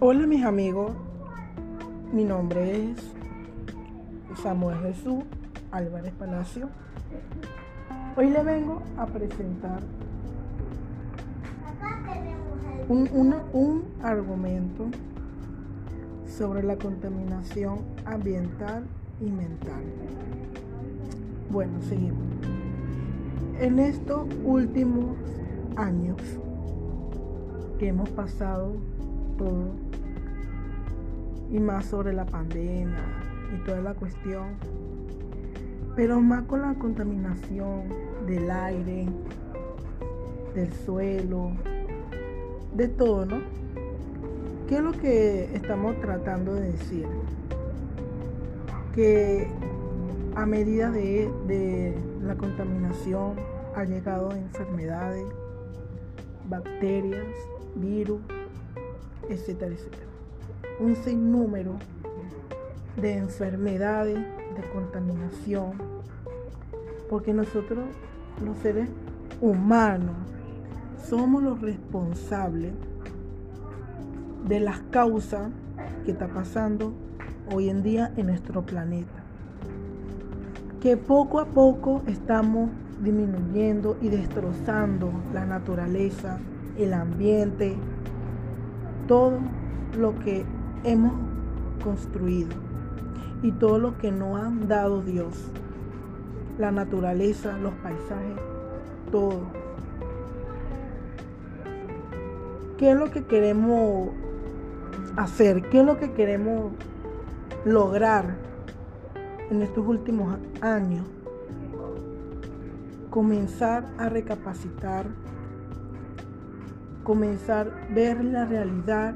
Hola mis amigos, mi nombre es Samuel Jesús Álvarez Palacio. Hoy le vengo a presentar un, un argumento sobre la contaminación ambiental y mental. Bueno, seguimos. En estos últimos años que hemos pasado todo y más sobre la pandemia y toda la cuestión, pero más con la contaminación del aire, del suelo, de todo, ¿no? ¿Qué es lo que estamos tratando de decir? Que a medida de, de la contaminación ha llegado enfermedades, bacterias, virus, etcétera, etcétera. Un sinnúmero de enfermedades, de contaminación, porque nosotros, los seres humanos, somos los responsables de las causas que está pasando hoy en día en nuestro planeta. Que poco a poco estamos disminuyendo y destrozando la naturaleza, el ambiente, todo lo que hemos construido y todo lo que nos ha dado Dios. La naturaleza, los paisajes, todo. ¿Qué es lo que queremos hacer? ¿Qué es lo que queremos lograr en estos últimos años? Comenzar a recapacitar comenzar a ver la realidad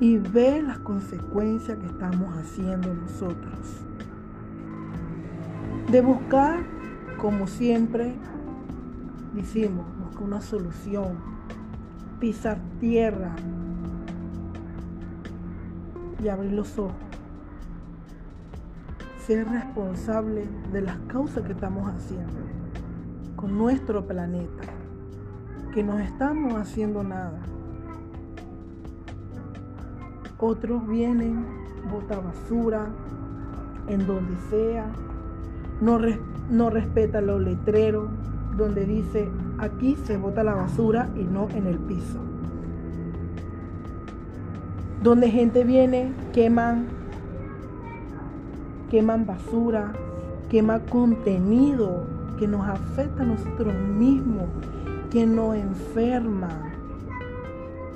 y ver las consecuencias que estamos haciendo nosotros. De buscar, como siempre decimos, buscar una solución, pisar tierra y abrir los ojos. Ser responsable de las causas que estamos haciendo con nuestro planeta que no estamos haciendo nada. Otros vienen, botan basura en donde sea, no, no respetan los letreros donde dice aquí se bota la basura y no en el piso. Donde gente viene, queman, queman basura, queman contenido que nos afecta a nosotros mismos que nos enferma.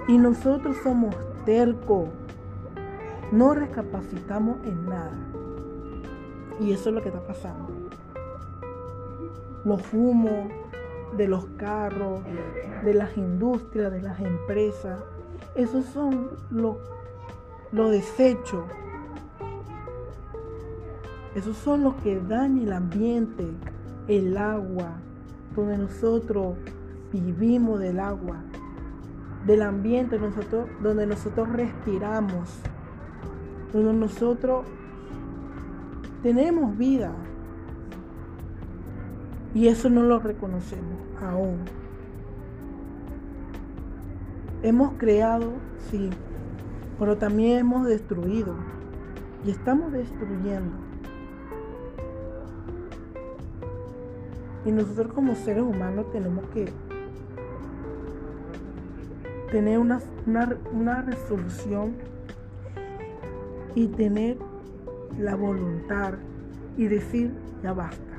Y nosotros somos tercos. No recapacitamos en nada. Y eso es lo que está pasando. Los humos de los carros, de las industrias, de las empresas, esos son los, desechos. Esos son los que dañan el ambiente, el agua, donde nosotros vivimos del agua, del ambiente donde nosotros respiramos, donde nosotros tenemos vida. Y eso no lo reconocemos aún. Hemos creado, sí, pero también hemos destruido. Y estamos destruyendo. Y nosotros como seres humanos tenemos que tener una, una, resolución y tener la voluntad y decir, ya basta.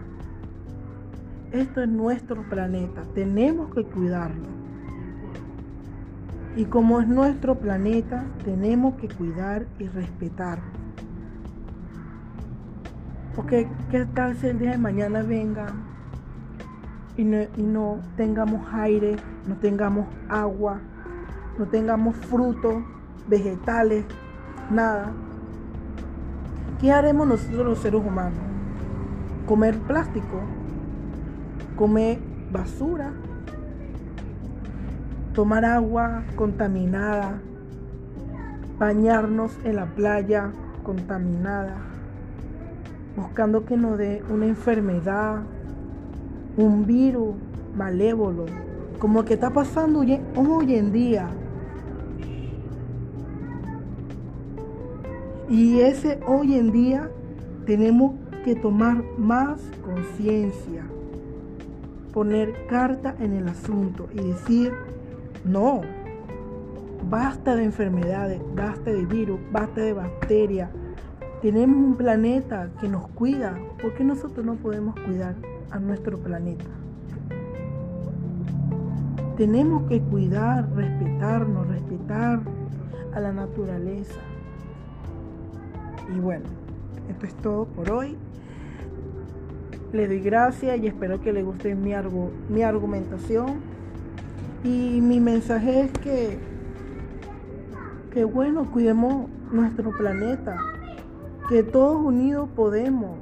Esto es nuestro planeta, tenemos que cuidarlo. Y como es nuestro planeta, tenemos que cuidar y respetar. Porque qué tal si el día de mañana venga y no, y no tengamos aire, no tengamos agua, no tengamos frutos, vegetales, nada. ¿Qué haremos nosotros los seres humanos? Comer plástico, comer basura, tomar agua contaminada, bañarnos en la playa contaminada, buscando que nos dé una enfermedad, un virus malévolo, como que está pasando hoy en día Y ese hoy en día tenemos que tomar más conciencia, poner carta en el asunto y decir, no, basta de enfermedades, basta de virus, basta de bacterias. Tenemos un planeta que nos cuida. ¿Por qué nosotros no podemos cuidar a nuestro planeta? Tenemos que cuidar, respetarnos, respetar a la naturaleza. Y bueno, esto es todo por hoy. Le doy gracias y espero que le guste mi, mi argumentación. Y mi mensaje es que, que bueno, cuidemos nuestro planeta, que todos unidos podemos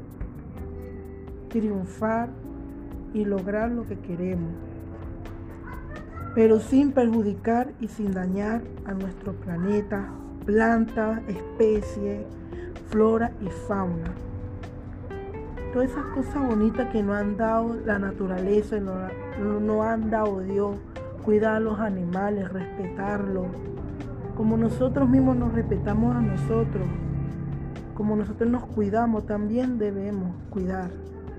triunfar y lograr lo que queremos pero sin perjudicar y sin dañar a nuestro planeta, plantas, especies, flora y fauna. Todas esas cosas bonitas que nos han dado la naturaleza, nos no han dado Dios, cuidar a los animales, respetarlos, como nosotros mismos nos respetamos a nosotros, como nosotros nos cuidamos, también debemos cuidar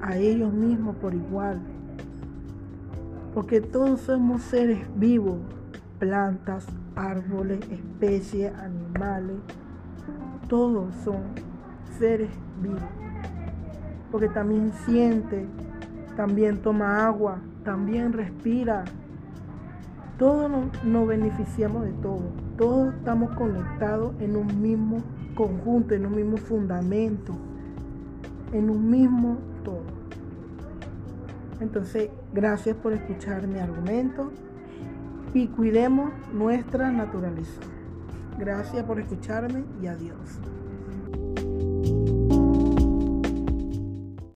a ellos mismos por igual. Porque todos somos seres vivos, plantas, árboles, especies, animales, todos son seres vivos, porque también siente, también toma agua, también respira. Todos nos, beneficiamos de todo, todos estamos conectados en un mismo conjunto, en un mismo fundamento, en un mismo todo. Entonces, gracias por escuchar mi argumento y cuidemos nuestra naturaleza. Gracias por escucharme y adiós.